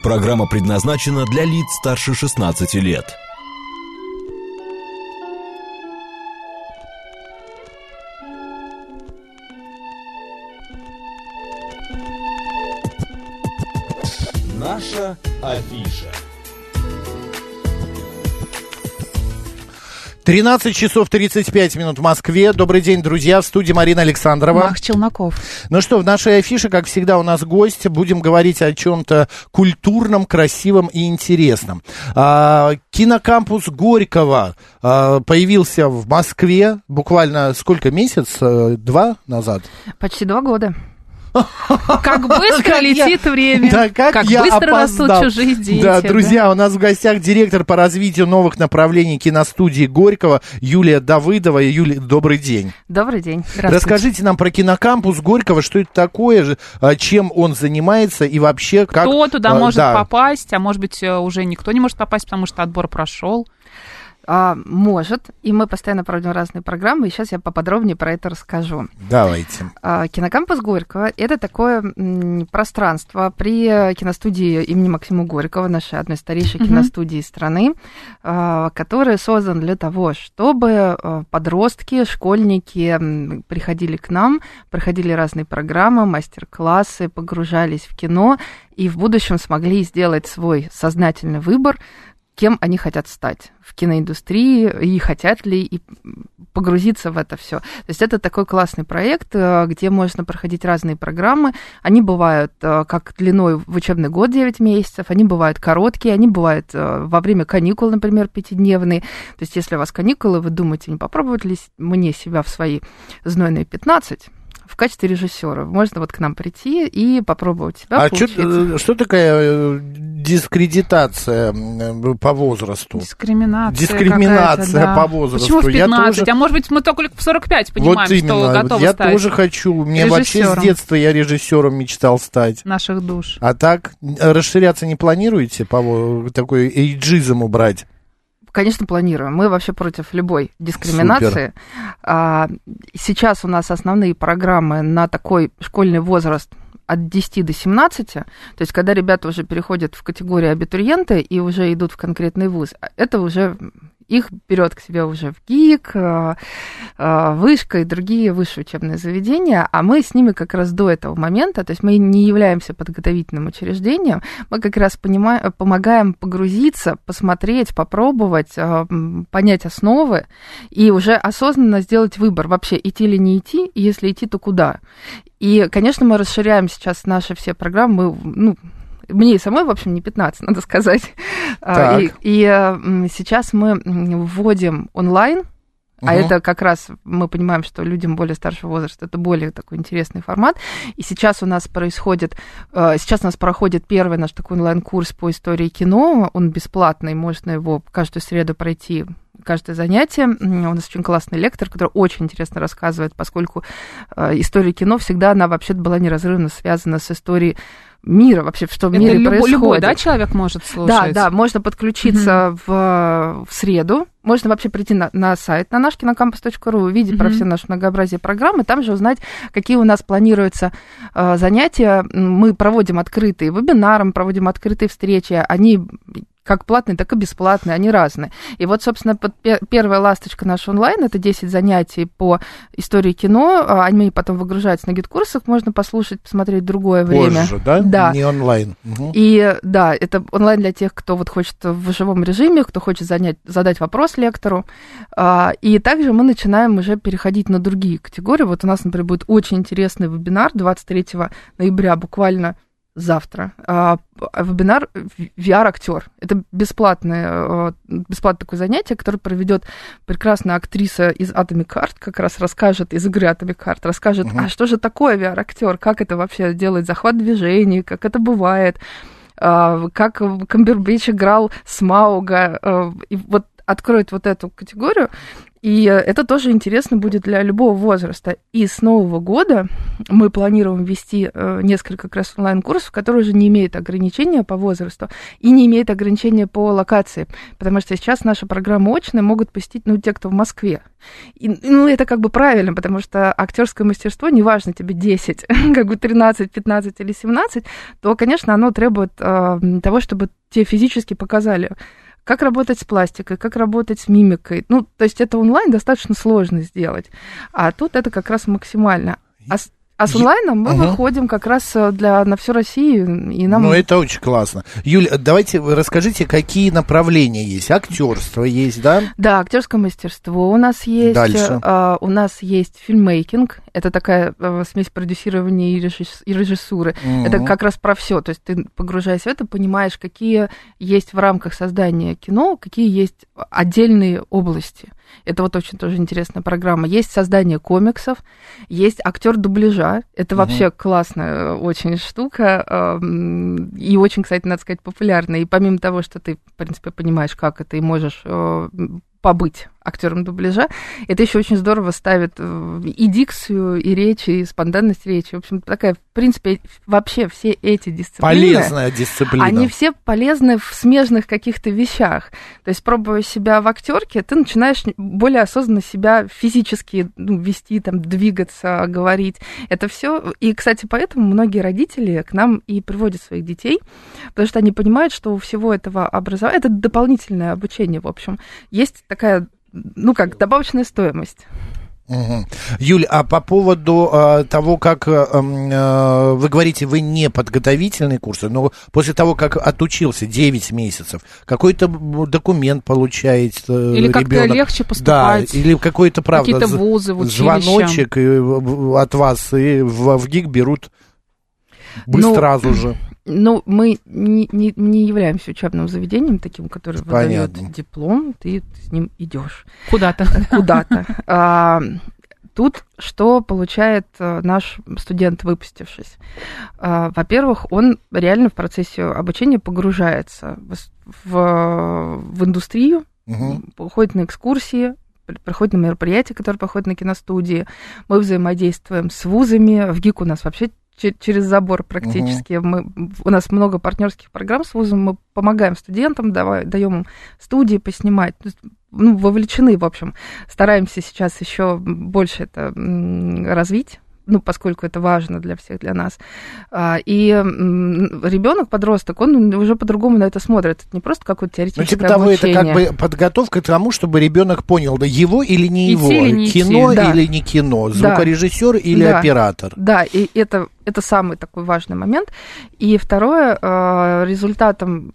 Программа предназначена для лиц старше 16 лет. Наша афиша. 13 часов 35 минут в Москве. Добрый день, друзья. В студии Марина Александрова. Мах Челноков. Ну что, в нашей афише, как всегда, у нас гость. Будем говорить о чем-то культурном, красивом и интересном. А, кинокампус Горького а, появился в Москве буквально сколько, месяц? э, Два назад? Почти два года. Как быстро Как я- летит время. Да, как, я быстро опоздал. растут чужие дети. Да, друзья, у нас в гостях директор по развитию новых направлений киностудии Горького Юлия Давыдова. Юлия, добрый день. Добрый день. Расскажите нам про кинокампус Горького, что это такое, а, чем он занимается и вообще как... Кто туда а, может да. попасть, а может быть, э, уже никто не может попасть, потому что отбор прошел. А, может, и мы постоянно проводим разные программы, и сейчас я поподробнее про это расскажу. Давайте. А, Кинокампус Горького – это такое м, пространство при киностудии имени Максима Горького, нашей одной из старейших Мгм. киностудий страны, а, который создан для того, чтобы а, подростки, школьники приходили к нам, проходили разные программы, мастер-классы, погружались в кино и в будущем смогли сделать свой сознательный выбор, кем они хотят стать в киноиндустрии, и хотят ли и погрузиться в это все. То есть это такой классный проект, э, где можно проходить разные программы. Они бывают э, как длиной в учебный год 9 месяцев, они бывают короткие, они бывают э, во время каникул, например, пятидневные. То есть если у вас каникулы, вы думаете, не попробовать ли мне себя в свои знойные 15, в качестве режиссера можно вот к нам прийти и попробовать себя. а э, что такая дискредитация э, по возрасту? Дискриминация. Дискриминация да. по возрасту. Почему в Я 15? тоже- А может быть, мы только в 45 понимаем, вот что именно. готовы я стать тоже хочу. Мне вообще с детства я режиссером мечтал стать. наших душ. А так э, расширяться не планируете, по такой эйджизм убрать? Конечно, планируем. Мы вообще против любой дискриминации. А, сейчас у нас основные программы на такой школьный возраст от 10 до 17, то есть когда ребята уже переходят в категорию абитуриенты и уже идут в конкретный вуз, это уже их берет к себе уже в ГИК, а, а, Вышка и другие высшие учебные заведения, а мы с ними как раз до этого момента, то есть мы не являемся подготовительным учреждением, мы как раз понимаем, помогаем погрузиться, посмотреть, попробовать, м, понять основы и уже осознанно сделать выбор, вообще идти или не идти, и если идти, то куда. И, конечно, мы расширяем сейчас наши все программы, мы, ну, мне и самой, в общем, не 15, надо сказать. А, Так. И, и, сейчас мы вводим онлайн, а это как раз мы понимаем, что людям более старшего возраста это более такой интересный формат. И сейчас у нас происходит, э, сейчас у нас проходит первый наш такой онлайн-курс по истории кино. Он бесплатный, можно его каждую среду пройти каждое занятие. У нас очень классный лектор, который очень интересно рассказывает, поскольку э, история кино всегда, она вообще была неразрывно связана с историей мира, вообще, что в Это мире любой, происходит. любой, да, человек может слушать? Да, да, можно подключиться в, в среду. Можно вообще прийти на, на сайт на наш кинокампус.ру, увидеть про Мгм. все наше многообразие программы, там же узнать, какие у нас планируются э, занятия. Мы проводим открытые вебинары, мы проводим открытые встречи. Они как платные, так и бесплатные, они разные. И вот, собственно, под пе- первая ласточка наш онлайн, это 10 занятий по истории кино, а они потом выгружаются на гид-курсах, можно послушать, посмотреть другое время. Позже, да? Да. Не онлайн. Мгм. И да, это онлайн для тех, кто вот хочет в живом режиме, кто хочет занять, задать вопрос лектору. А, И также мы начинаем уже переходить на другие категории. Вот у нас, например, будет очень интересный вебинар 23 ноября, буквально завтра. А, Вебинар VR-актер. Это бесплатное, э, бесплатное такое занятие, которое проведет прекрасная актриса из Atomic Heart, как раз расскажет из игры Atomic Heart, расскажет, Мгм. а что же такое VR-актер, как это вообще делает захват движений, как это бывает, а, как Камбербич играл Смауга, а, и вот откроет вот эту категорию, И это тоже интересно будет для любого возраста. И с Нового года мы планируем ввести э, несколько как раз онлайн-курсов, которые уже не имеют ограничения по возрасту и не имеют ограничения по локации. Потому что сейчас наша программа очная могут посетить, ну, те, кто в Москве. И, ну, это как бы правильно, потому что актерское мастерство, неважно тебе 10, как бы 13, 15 или 17, то, конечно, оно требует э, того, чтобы тебе физически показали как работать с пластикой, как работать с мимикой. Ну, то есть это онлайн достаточно сложно сделать. А тут это как раз максимально. А а с онлайном мы угу. выходим как раз э, для, на всю Россию. И нам... Ну, это очень классно. Юля, давайте вы расскажите, какие направления есть. Актерство есть, да? Да, актерское мастерство у нас есть. Дальше. А, у нас есть фильммейкинг. Это такая а, смесь продюсирования и, режисс... и режиссуры. Угу. Это как раз про все. То есть ты, погружаясь в это, понимаешь, какие есть в рамках создания кино, какие есть отдельные области. Это вот очень тоже интересная программа. Есть создание комиксов, есть актер дубляжа. Это угу. вообще классная очень штука. И очень, кстати, надо сказать, популярная. И помимо того, что ты, в принципе, понимаешь, как это, и можешь э, побыть актером дубляжа. Это еще очень здорово ставит э, и дикцию, и речь, и спонтанность речи. В общем, такая, в принципе, вообще все эти дисциплины... Полезная дисциплина. Они все полезны в смежных каких-то вещах. То есть, пробуя себя в актерке, ты начинаешь более осознанно себя физически ну, вести, там, двигаться, говорить. Это все. И, кстати, поэтому многие родители к нам и приводят своих детей, потому что они понимают, что у всего этого образования, это дополнительное обучение, в общем, есть такая ну как, добавочная стоимость. Угу. Юль, а по поводу э, того, как э, э, вы говорите, вы не подготовительные курсы, но после того, как отучился 9 месяцев, какой-то документ получает э, Или как-то легче поступать. Да, или какой-то, правда, Какие-то вузы в звоночек от вас, и в, в ГИК берут быстро, ну, сразу же. Ну, мы не, не, не являемся учебным заведением таким, которое выдает диплом, ты, ты с ним идешь. Куда-то. Куда-то. А, тут что получает э, наш студент, выпустившись? А, во-первых, он реально в процессе обучения погружается в, в, в индустрию, угу. ходит на экскурсии, проходит на мероприятия, которые проходят на киностудии. Мы взаимодействуем с вузами. В ГИК у нас вообще через забор практически. Угу. Мы, у нас много партнерских программ с вузом, мы помогаем студентам, давай, даем им студии поснимать. Ну, вовлечены, в общем. Стараемся сейчас еще больше это развить ну, поскольку это важно для всех, для нас. А, и ребенок, подросток, он уже по-другому на это смотрит. Это не просто какое-то теоретическое ну, типа того, это как бы подготовка к тому, чтобы ребенок понял, да, его или не идти его, или не кино идти. или не кино, звукорежиссер да. или да. оператор. Да, и это это самый такой важный момент. И второе, а, результатом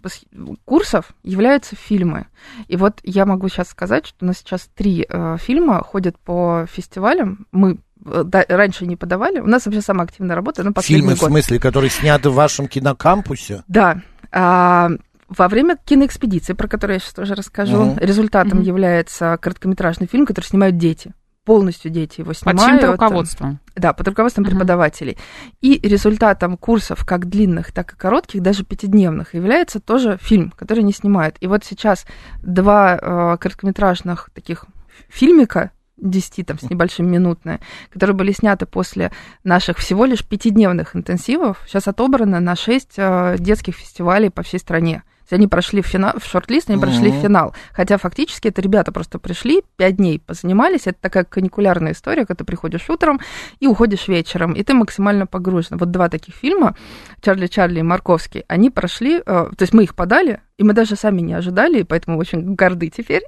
курсов являются фильмы. И вот я могу сейчас сказать, что у нас сейчас три а, фильма ходят по фестивалям. Мы да, раньше не подавали. У нас вообще самая активная работа, ну, Фильмы, год. в смысле, которые сняты в вашем кинокампусе? Да. А, во время киноэкспедиции, про которую я сейчас тоже расскажу, угу. результатом угу. является короткометражный фильм, который снимают дети. Полностью дети его снимают. Под руководством? Да, под руководством угу. преподавателей. И результатом курсов, как длинных, так и коротких, даже пятидневных, является тоже фильм, который не снимают. И вот сейчас два э, короткометражных таких фильмика 10 там, с небольшим минутное, которые были сняты после наших всего лишь пятидневных интенсивов, сейчас отобраны на 6 э, детских фестивалей по всей стране они прошли в, финал, в шорт-лист, они прошли mm-hmm. в финал. Хотя фактически это ребята просто пришли, пять дней позанимались. Это такая каникулярная история, когда ты приходишь утром и уходишь вечером, и ты максимально погружен. Вот два таких фильма, Чарли Чарли и Марковский, они прошли, э, то есть мы их подали, и мы даже сами не ожидали, и поэтому очень горды теперь.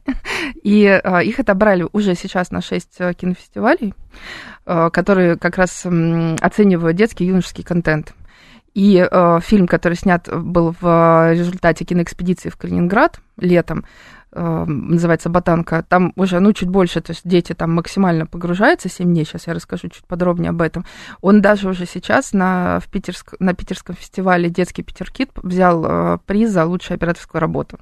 И э, их отобрали уже сейчас на шесть э, кинофестивалей, которые как раз оценивают детский и юношеский контент. И э, фильм, который снят был в э, результате киноэкспедиции в Калининград летом, э, называется «Ботанка», там уже, ну, чуть больше, то есть дети там максимально погружаются, 7 дней, сейчас я расскажу чуть подробнее об этом. Он даже уже сейчас на, в Питерск, на питерском фестивале «Детский Питеркит» взял э, приз за лучшую операторскую работу.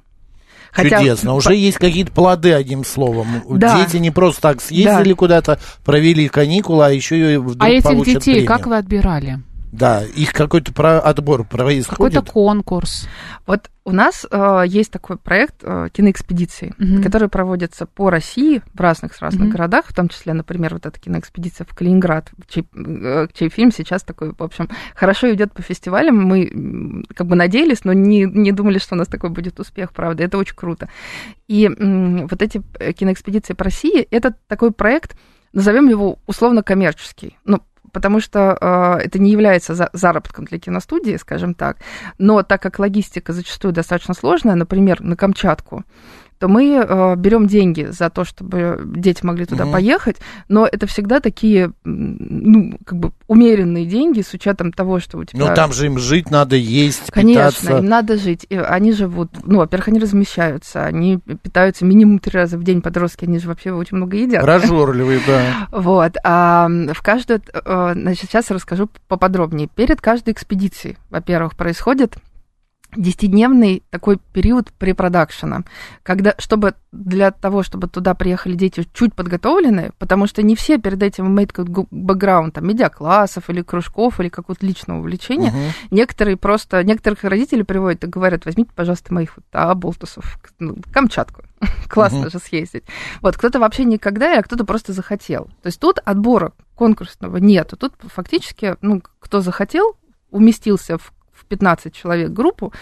Хотя... Чудесно. Уже по... есть какие-то плоды, одним словом. Да. Дети не просто так съездили да. куда-то, провели каникулы, а еще и вдруг А этих детей премию. как вы отбирали? Да, их какой-то про отбор происходит. Какой-то конкурс. Вот У нас э, есть такой проект э, киноэкспедиции, Мгм. который проводится по России в разных с разных Мгм. городах, в том числе, например, вот эта киноэкспедиция в Калининград, чей, э, чей фильм сейчас такой, в общем, хорошо идет по фестивалям. Мы как бы надеялись, но не, не думали, что у нас такой будет успех, правда. Это очень круто. И м, вот эти э, киноэкспедиции по России, это такой проект, назовем его условно коммерческий. Ну, потому что э, это не является за- заработком для киностудии, скажем так. Но так как логистика зачастую достаточно сложная, например, на Камчатку, то мы э, берем деньги за то, чтобы дети могли туда Мгм. поехать, но это всегда такие, ну, как бы умеренные деньги с учетом того, что у тебя... Ну, там же им жить надо, есть, Конечно, питаться. им надо жить. И они живут, ну, во-первых, они размещаются, они питаются минимум три раза в день. Подростки, они же вообще очень много едят. Прожорливые, да. Вот. А в каждую... э, Значит, сейчас расскажу поподробнее. Перед каждой экспедицией, во-первых, происходит десятидневный такой период препродакшена, когда, чтобы для того, чтобы туда приехали дети чуть подготовленные, потому что не все перед этим имеют как бы бэкграунд, там, медиаклассов или кружков, или какого-то личного увлечения. Мгм. Некоторые просто, некоторых родители приводят и говорят, возьмите, пожалуйста, моих вот, а, болтусов, ну, Камчатку. Классно Мгм. же съездить. Вот, кто-то вообще никогда, а кто-то просто захотел. То есть тут отбора конкурсного нету. Тут фактически, ну, кто захотел, уместился в 15 человек группу,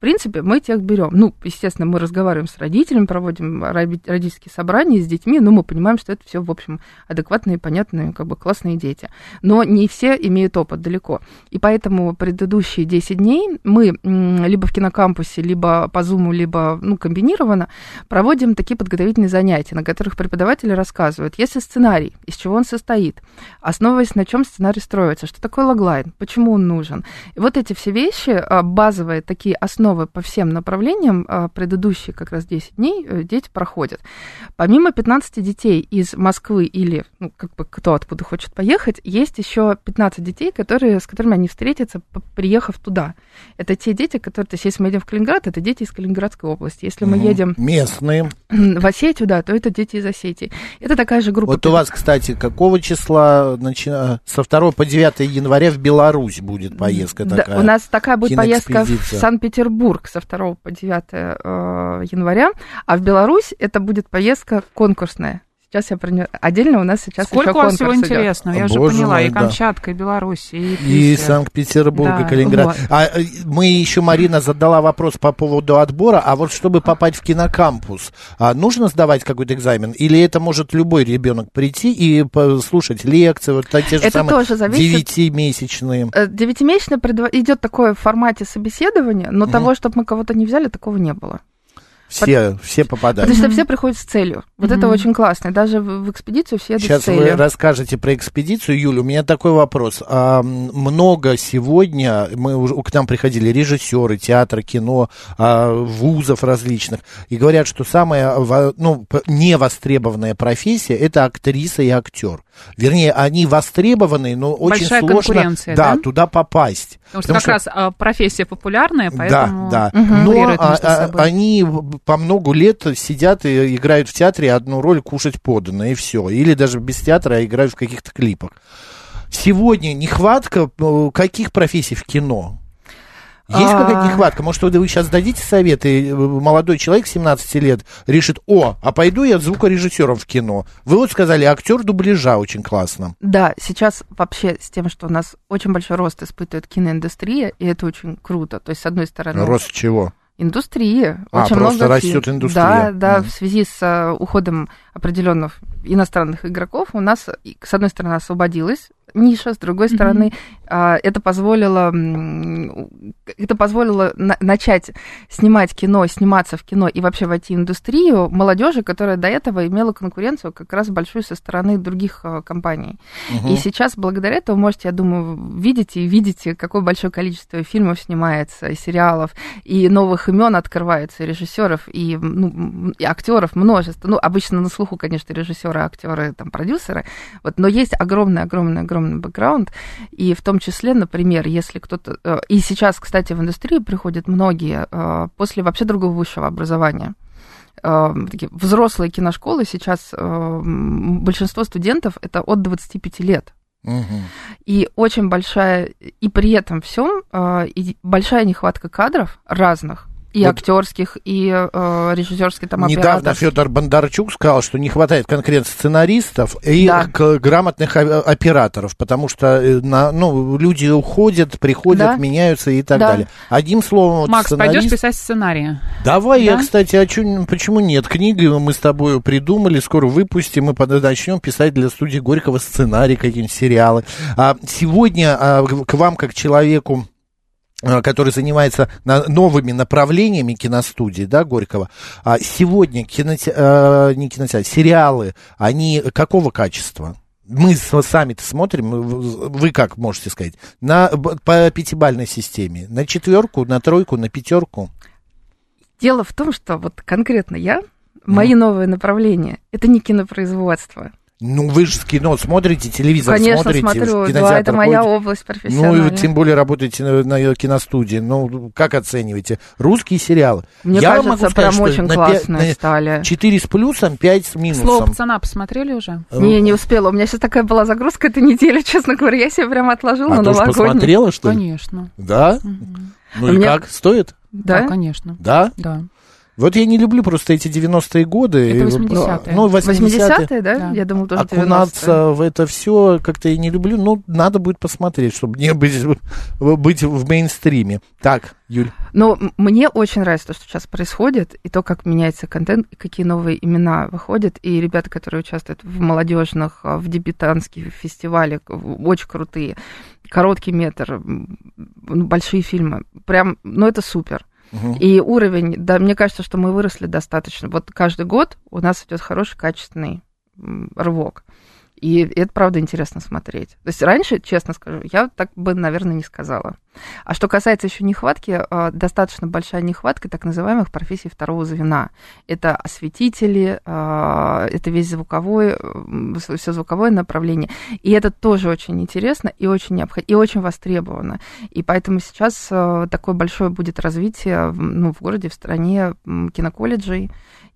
в принципе, мы тех берем. Ну, естественно, мы разговариваем с родителями, проводим роди- родительские собрания с детьми, но мы понимаем, что это все, в общем, адекватные, понятные, как бы классные дети. Но не все имеют опыт далеко. И поэтому предыдущие 10 дней мы либо в кинокампусе, либо по Зуму, либо ну, комбинированно проводим такие подготовительные занятия, на которых преподаватели рассказывают, если сценарий, из чего он состоит, основываясь на чем сценарий строится, что такое логлайн, почему он нужен. И вот эти все вещи, а, базовые такие основы по всем направлениям, а, предыдущие как раз 10 дней э, дети проходят. Помимо 15 детей из Москвы или, ну, как бы кто откуда хочет поехать, есть еще 15 детей, которые, с которыми они встретятся, приехав туда. Это те дети, которые, то есть если мы едем в Калининград, это дети из Калининградской области. Если мы едем Местные. в Осетию, да, то это дети из Осетии. Это такая же группа. Вот у вас, кстати, какого числа начи- со 2 по 9 января в Беларусь будет поездка Да, такая? у нас такая будет поездка в. Санкт-Петербург со 2 по 9 э, января, а в Беларусь это будет поездка конкурсная. Сейчас я про нее... Отдельно у нас сейчас Сколько еще у вас всего идет. интересного? Я О, же боже поняла. мой, и да. Камчатка, и Беларусь, и И. Санкт-Петербург, Да. и Калининград. Вот. А э, мы еще, Марина задала вопрос по поводу отбора, а вот чтобы попасть в кинокампус, а нужно сдавать какой-то экзамен? Или это может любой ребенок прийти и послушать лекции, вот те же Это самые тоже зависит девятимесячные? Э, Девятимесячное предва- идет такое в формате собеседования, но Мгм. того, чтобы мы кого-то не взяли, такого не было. Все, все попадают. Потому что все приходят с целью. Вот это Мгм. очень классно. Даже в, в экспедицию все Сейчас с вы целью. расскажете про экспедицию, Юля. У меня такой вопрос. А, много сегодня мы уже к нам приходили режиссеры, театра, кино, а, вузов различных, и говорят, что самая ну, невостребованная профессия это актриса и актер. Вернее, они востребованы, но очень Большая сложно да, да? туда попасть. Потому что как раз а, профессия популярная, поэтому... Да, да. Мгм. Но а, между а, собой. они по много лет сидят и играют в театре одну роль кушать подано, и все. Или даже без театра, а играют в каких-то клипах. Сегодня нехватка э, каких профессий в кино? Есть А. какая-то нехватка? Может, вы сейчас дадите советы? э, Молодой человек 17 лет решит, о, а пойду я звукорежиссером в кино. Вы вот сказали, актер дубляжа очень классно. Да, сейчас вообще с тем, что у нас очень большой рост испытывает киноиндустрия, и это очень круто. То есть, с одной стороны, Рост чего? индустрии. А, очень просто много растет индустрия. Да, да, Мгм. в связи с э, уходом определенных иностранных игроков у нас, с одной стороны, освободилась ниша, с другой Мгм. стороны, а, это позволило, это позволило на- начать снимать кино, сниматься в кино и вообще войти в индустрию молодежи, которая до этого имела конкуренцию как раз большую со стороны других э, компаний. Мгм. И сейчас благодаря этому можете, я думаю, видите и видите, какое большое количество фильмов снимается, и сериалов, и новых имен открывается, и режиссеров, и, ну, и актеров множество. Ну, обычно на слуху, конечно, режиссеры, актеры, там, продюсеры. Вот, но есть огромный, огромный, огромный бэкграунд. И в том числе, например, если кто-то... э, И сейчас, кстати, в индустрию приходят многие э, после вообще другого высшего образования э, такие взрослые киношколы сейчас большинство студентов это от 25 лет. Мгм. И очень большая, и при этом всем, и большая нехватка кадров разных, И вот актерских, и э, режиссерских там Недавно Федор Бондарчук сказал, что не хватает конкретно сценаристов и да. грамотных операторов, потому что э, на, ну, люди уходят, приходят, да. меняются и так да. далее. Одним словом, Макс, сценарист... пойдешь писать сценарии? Давай, да? я, кстати, а чё, почему нет? Книги мы с тобой придумали, скоро выпустим, и начнем писать для студии Горького сценарий, какие-нибудь сериалы. А сегодня а, к вам, как человеку, который занимается новыми направлениями киностудии, да, Горького. А сегодня киноте... Э, не кинотеатр, сериалы, они какого качества? Мы сами-то смотрим, вы как можете сказать, на, по пятибальной системе, на четверку, на тройку, на пятерку? Дело в том, что вот конкретно я, мои ну. новые направления, это не кинопроизводство, ну, вы же кино смотрите, телевизор Конечно, смотрите, смотрю, в да, это моя ходите. область профессиональная. Ну, и тем более работаете на, на киностудии. Ну, как оцениваете? Русские сериалы. Мне Я кажется, могу сказать, прям очень классные на стали. 4 с плюсом, 5 с минусом. Слово пацана посмотрели уже? Э, не, не успела. У меня сейчас такая была загрузка этой недели, честно говоря. Я себе прям отложила а на новогодний. посмотрела, что ли? Конечно. Да? Угу. Ну а и как? Стоит? Да, да конечно. Да? Да. Вот я не люблю просто эти 90-е годы. Это 80-е. Ну, 80-е, 80-е да? да? Я думал, тоже Окунаться 90-е. в это все как-то я не люблю. Ну, надо будет посмотреть, чтобы не быть, быть в мейнстриме. Так, Юль. Ну, мне очень нравится то, что сейчас происходит, и то, как меняется контент, и какие новые имена выходят. И ребята, которые участвуют в молодежных, в дебютантских фестивалях, очень крутые. Короткий метр, большие фильмы. Прям, ну, это супер. И уровень, да, мне кажется, что мы выросли достаточно. Вот каждый год у нас идет хороший, качественный рывок. И это, правда, интересно смотреть. То есть раньше, честно скажу, я так бы, наверное, не сказала. А что касается еще нехватки, а, достаточно большая нехватка так называемых профессий второго звена. Это осветители, а, это весь звуковой, все звуковое направление. И это тоже очень интересно и очень необходимо, и очень востребовано. И поэтому сейчас такое большое будет развитие ну, в городе, в стране киноколледжей,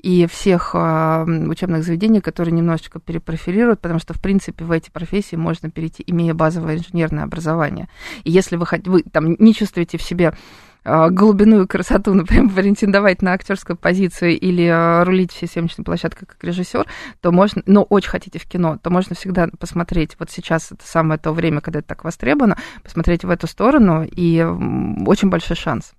и всех э, учебных заведений, которые немножечко перепрофилируют, потому что, в принципе, в эти профессии можно перейти, имея базовое инженерное образование. И если вы, вы там, не чувствуете в себе э, глубину и красоту, например, претендовать на актерскую позицию или э, рулить всей съемочной площадкой как режиссер, то можно, но очень хотите в кино, то можно всегда посмотреть, вот сейчас это самое то время, когда это так востребовано, посмотреть в эту сторону, и очень большой шанс.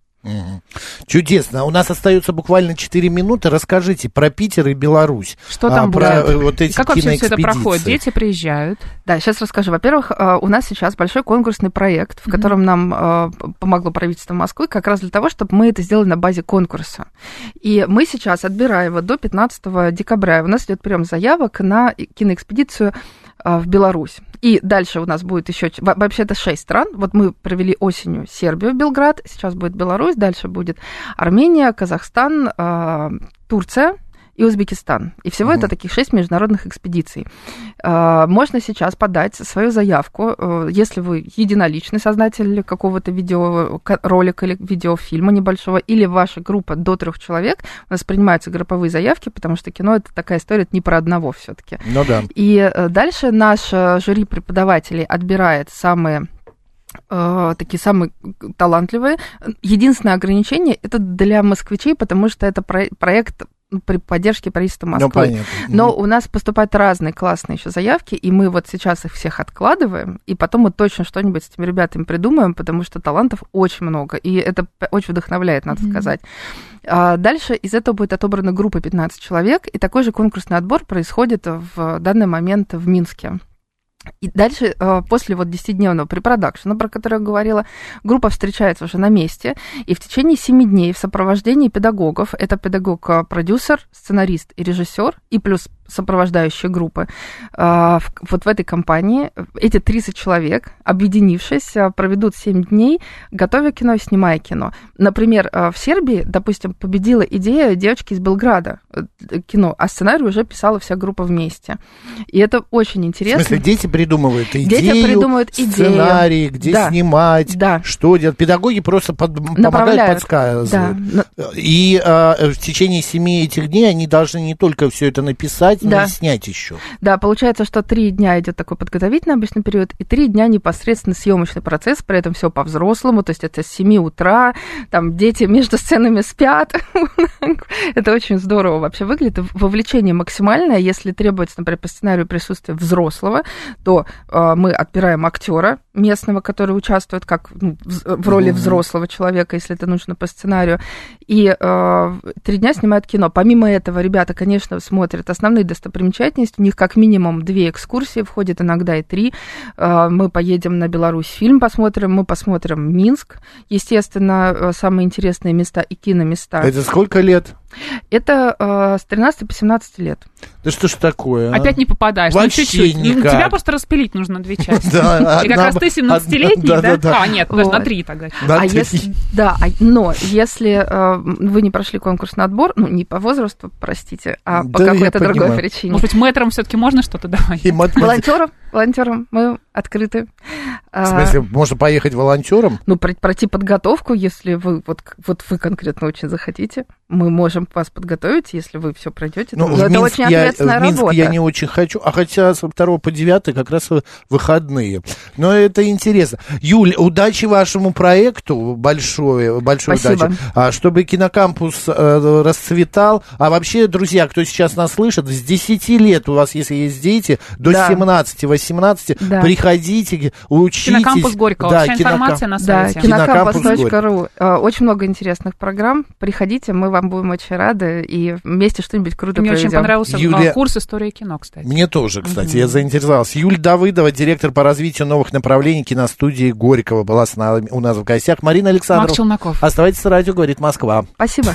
Чудесно. У нас остается буквально 4 минуты. Расскажите про Питер и Беларусь. Что там а, будет? Про, э, вот эти как вообще все это проходит? Дети приезжают. Да, сейчас расскажу. Во-первых, э, у нас сейчас большой конкурсный проект, в котором mm-hmm. нам э, помогло правительство Москвы, как раз для того, чтобы мы это сделали на базе конкурса. И мы сейчас отбираем его до 15 декабря. У нас идет прием заявок на киноэкспедицию а, в Беларусь. И дальше у нас будет еще, вообще это шесть стран. Вот мы провели осенью Сербию, Белград, сейчас будет Беларусь, дальше будет Армения, Казахстан, а, Турция, и Узбекистан. И всего угу. это таких шесть международных экспедиций. А, можно сейчас подать свою заявку, э, если вы единоличный создатель какого-то видеоролика или видеофильма небольшого, или ваша группа до трех человек, у нас принимаются групповые заявки, потому что кино это такая история, это не про одного все-таки. Ну да. И э, дальше наш э, жюри преподавателей отбирает самые такие самые талантливые. Единственное ограничение это для москвичей, потому что это проект при поддержке правительства ну, Москвы. Ну, Но у нас поступают разные классные еще заявки, и мы вот сейчас их всех откладываем, и потом мы точно что-нибудь с этими ребятами придумаем, потому что талантов очень много, и это очень вдохновляет, надо mm-hmm. сказать. А дальше из этого будет отобрана группа 15 человек, и такой же конкурсный отбор происходит в данный момент в Минске. И дальше, э, после вот 10-дневного препродакшена, про который я говорила, группа встречается уже на месте, и в течение 7 дней в сопровождении педагогов, это педагог-продюсер, сценарист и режиссер, и плюс сопровождающие группы. А, вот в этой компании эти 30 человек, объединившись, а, проведут 7 дней, готовя кино, снимая кино. Например, а, в Сербии, допустим, победила идея девочки из Белграда э, кино, а сценарий уже писала вся группа вместе. И это очень интересно. В смысле, дети придумывают идею, дети придумывают сценарий, где да. снимать, да. что делать. Педагоги просто под, помогают, подсказывают. Да. И а, в течение 7 этих дней они должны не только все это написать, показать, Да. снять еще. Да, получается, что три дня идет такой подготовительный обычный период, и три дня непосредственно съемочный процесс, при этом все по-взрослому, то есть это с 7 утра, там дети между сценами спят. Это очень здорово вообще выглядит. Вовлечение максимальное. Если требуется, например, по сценарию присутствие взрослого, то э, мы отбираем актера местного, который участвует как ну, в, роли Мгм. взрослого человека, если это нужно по сценарию. И э, три дня снимают кино. Помимо этого, ребята, конечно, смотрят основные достопримечательности. У них как минимум две экскурсии, входит иногда и три. Э, мы поедем на Беларусь, фильм посмотрим, мы посмотрим Минск. Естественно, э, самые интересные места и киноместа. Это сколько лет? Это э, с 13 по 17 лет. Да что ж такое? а? Опять не попадаешь. Ну, Вообще чуть-чуть. Ну, никак. Тебя просто распилить нужно две части. Да, И как раз ты 17-летний, одна- да? да-да-да. А, нет, на три тогда. На а если, да, а- но если э, вы не прошли конкурсный отбор, ну не по возрасту, простите, а по Да, какой-то другой понимаю. причине. Может быть, мэтром все-таки можно что-то давать? И мат- Волонтерам, волонтерам мы открыты. В А, смысле, можно поехать волонтером? ну, про- пройти подготовку, если вы вот, вот вы конкретно очень захотите, мы можем вас подготовить, если вы все пройдете. Ну, в это Минск очень я, ответственная в Минск работа. я не очень хочу, а хотя с 2 по 9 как раз выходные. Но это интересно. Юль, удачи вашему проекту, большое, большой Спасибо. удачи. А, чтобы кинокампус э, расцветал. А вообще, друзья, кто сейчас нас слышит, с 10 лет у вас, если есть дети, до Да. 17-18, Да. приходите, учитесь. Кинокампус Горького. Да, Вся кинокам- информация на Да, сайте. кинокампус.ру. Э, Очень много интересных программ. Приходите, мы вам будем очень рады и вместе что-нибудь круто Мне очень проведем. Понравился Юлия- курс истории кино, кстати. Мне тоже, кстати, я заинтересовался. Юль Давыдова, директор по развитию новых направлений киностудии Горького, была с нами, у нас в гостях. Марина Макс Александрова. Челноков. Оставайтесь на радио, говорит Москва. Спасибо.